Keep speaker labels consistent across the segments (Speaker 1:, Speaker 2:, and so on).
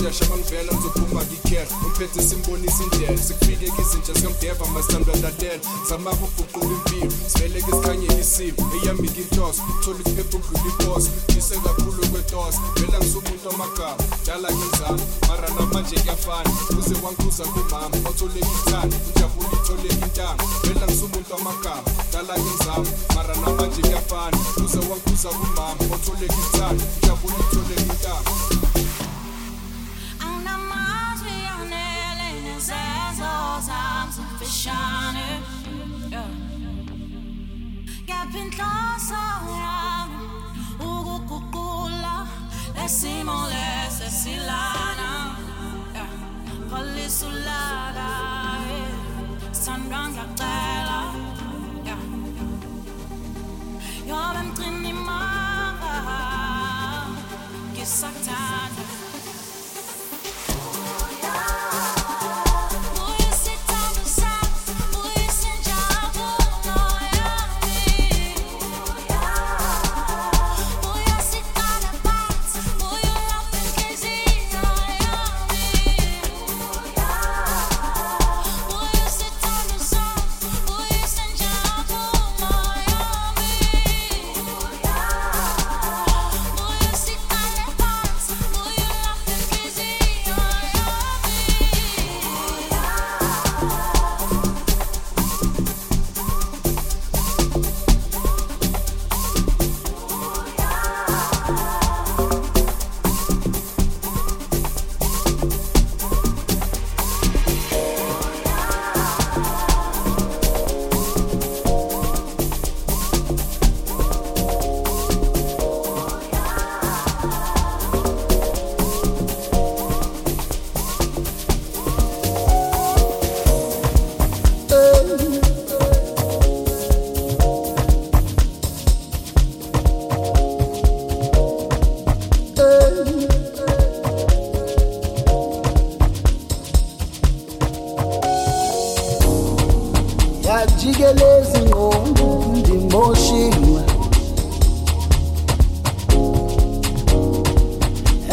Speaker 1: ngokushesha mangivela ngizophuma ngikhehle umphethe simbonisa indlela. Sekufike izintsha sikamdeva masithandwa lalela zamapho uguqula impilo sivele-ke sikhanyeni isimo. Eyami nginhloso uthola isiphepha udlula iposa ngise kakhulu kwetosa vela ngisumuntu amagama dala ngenzalo mara namanje kuyafana. Uze wangikhuza kumama otholeka ithanda injabulo itholeka intanga vela ngisumuntu amagama dala ngenzalo mara namanje kuyafana. Uze wangikhuza kumama otholeka ithanda injabulo itholeka intanga
Speaker 2: nezenzo zami zimfishane Yeah. Kepha inhloso yami ukuguqula lesimo lesesilana Yeah. Phalisa ulaka yeah. Sithandwa ngiyacela Yeah. Yobe mgcini manga Ngisakuthanda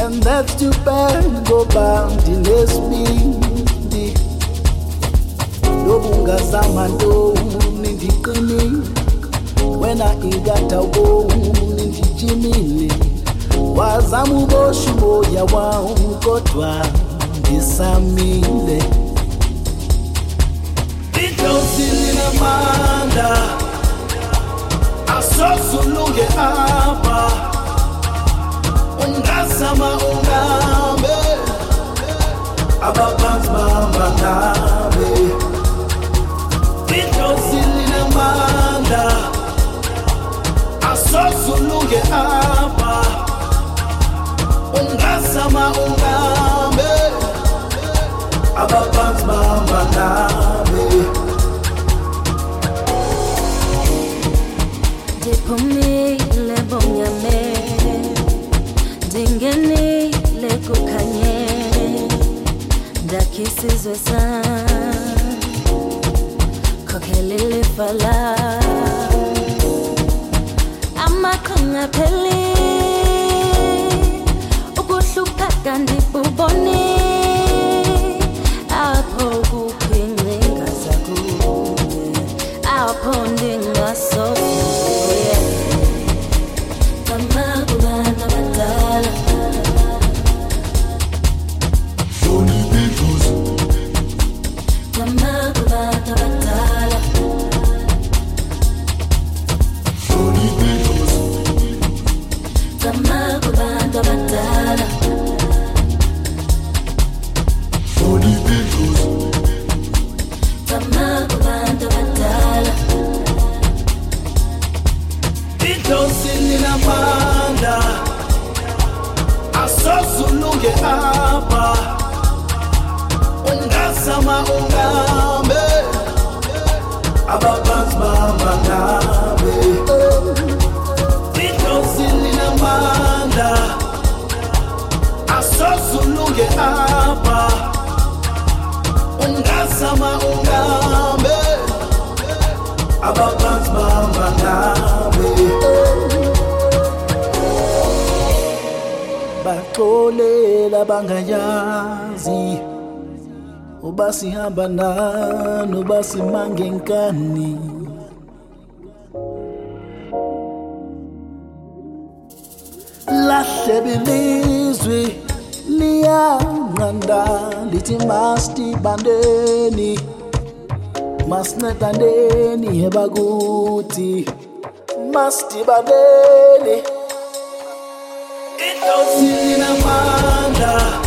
Speaker 3: and that's too bad ngoba ndinesibindi lobungazama ntoni ndiqinile wena ingada uboni ndijimile wazama ubosha umoya wam kodwa ndisamile Idlozi linamandla asosulunge apha ungazama ungabe abaphansi bahamba nabe Idlozi linamandla asosulunge apha ungazama ungabe abaphansi bahamba nabe
Speaker 4: ndiphumile ndingenile kukhanye ndakha isizwe sam. Khokhela lam amaqhinga pheli ukuhlupheka ndibubone apho
Speaker 3: nani uba simange nkani. Lahle bilizwi liyanqanda lithi masitibandeni masincedandeni ebakuthi masitibandeni indosi linamandla